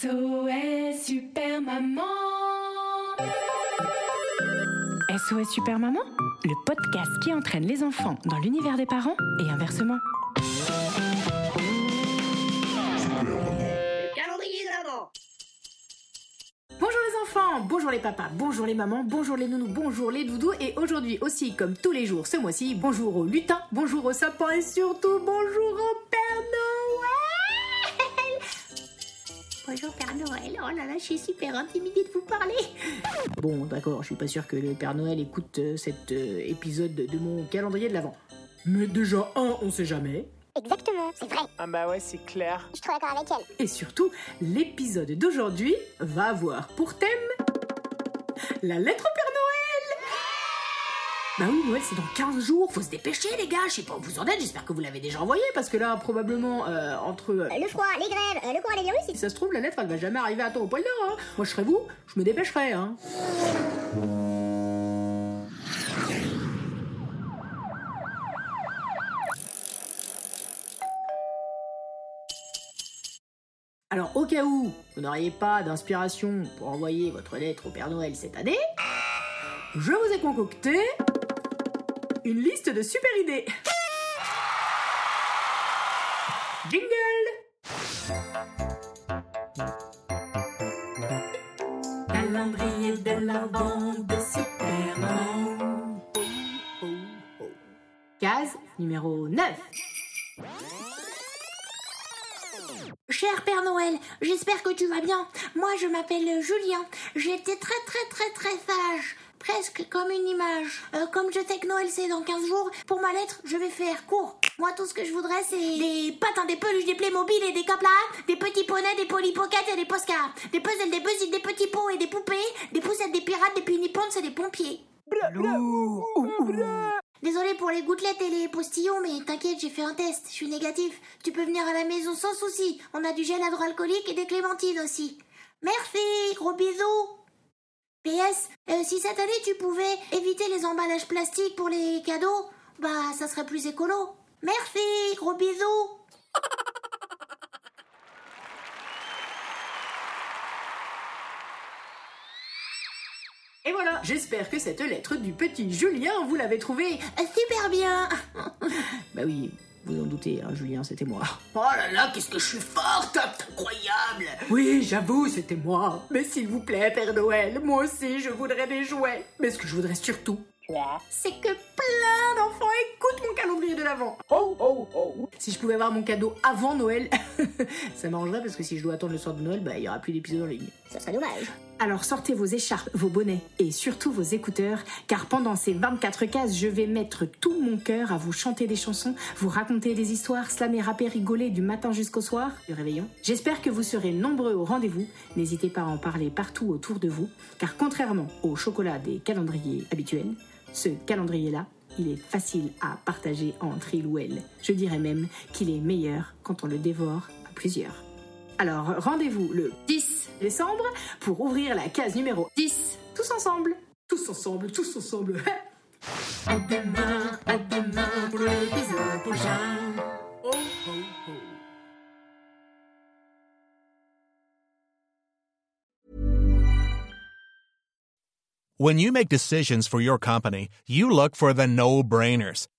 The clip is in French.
SOS Super Maman. SOS Super Maman, le podcast qui entraîne les enfants dans l'univers des parents et inversement. Bonjour les enfants, bonjour les papas, bonjour les mamans, bonjour les nounous, bonjour les doudous et aujourd'hui aussi comme tous les jours ce mois-ci, bonjour au lutin, bonjour au sapin et surtout bonjour au Père Noël Bonjour Père Noël, oh là là, je suis super intimidée de vous parler. Bon d'accord, je suis pas sûr que le Père Noël écoute euh, cet euh, épisode de mon calendrier de l'Avent. Mais déjà un, on sait jamais. Exactement, c'est vrai, Ah bah ouais, c'est clair. je suis trop d'accord avec elle. Et surtout, l'épisode d'aujourd'hui va avoir pour thème la lettre au Père Noël. Bah oui, Noël c'est dans 15 jours, faut se dépêcher les gars, je sais pas où vous en êtes, j'espère que vous l'avez déjà envoyé parce que là probablement euh, entre... euh, le froid, les grèves, euh, le coronavirus, si ça se trouve la lettre elle va jamais arriver à temps au pôle Nord. Hein. Moi je serais vous, je me dépêcherais. Hein. Alors, au cas où vous n'auriez pas d'inspiration pour envoyer votre lettre au Père Noël cette année, je vous ai concocté une liste de super idées. Jingle Calendrier de l'Avent de Superman. Case numéro 9. Cher Père Noël, j'espère que tu vas bien. Moi, je m'appelle Julien. J'étais très très très très sage. Presque comme une image. Euh, comme je sais que c'est dans 15 jours, pour ma lettre, je vais faire court. Moi, tout ce que je voudrais, c'est des patins, des peluches, des Playmobil et des caplas, des petits poneys, des polypockets et des postcards, des puzzles, des buzzies, des petits pots et des poupées, des poussettes, des pirates, des pinipons et des pompiers. Désolé pour les gouttelettes et les postillons, mais t'inquiète, j'ai fait un test, je suis négatif. Tu peux venir à la maison sans souci. On a du gel hydroalcoolique et des clémentines aussi. Merci, gros bisous. PS, euh, si cette année tu pouvais éviter les emballages plastiques pour les cadeaux, bah ça serait plus écolo. Merci, gros bisous. Et voilà, j'espère que cette lettre du petit Julien, vous l'avez trouvée Euh, super bien. Bah oui, vous en doutez, hein, Julien, c'était moi. Oh là là, qu'est-ce que je suis forte Incroyable Oui, j'avoue, c'était moi. Mais s'il vous plaît, Père Noël, moi aussi, je voudrais des jouets. Mais ce que je voudrais surtout, c'est que plein d'enfants écoutent mon calendrier de l'Avent. Oh, oh, oh. Si je pouvais avoir mon cadeau avant Noël, ça m'arrangerait parce que si je dois attendre le soir de Noël, bah il y aura plus d'épisodes en ligne. Ça serait dommage. Alors sortez vos écharpes, vos bonnets et surtout vos écouteurs, car pendant ces 24 cases, je vais mettre tout mon cœur à vous chanter des chansons, vous raconter des histoires, slammer, rapper, rigoler du matin jusqu'au soir du réveillon. J'espère que vous serez nombreux au rendez-vous. N'hésitez pas à en parler partout autour de vous, car contrairement au chocolat des calendriers habituels, ce calendrier-là, il est facile à partager entre il ou elle. Je dirais même qu'il est meilleur quand on le dévore Alors rendez-vous le 10 décembre pour ouvrir la case numéro 10. Tous ensemble. Tous ensemble, tous ensemble. à demain, à demain pour l'épisode prochain. Oh, oh, oh. When you make decisions for your company, you look for the no brainers.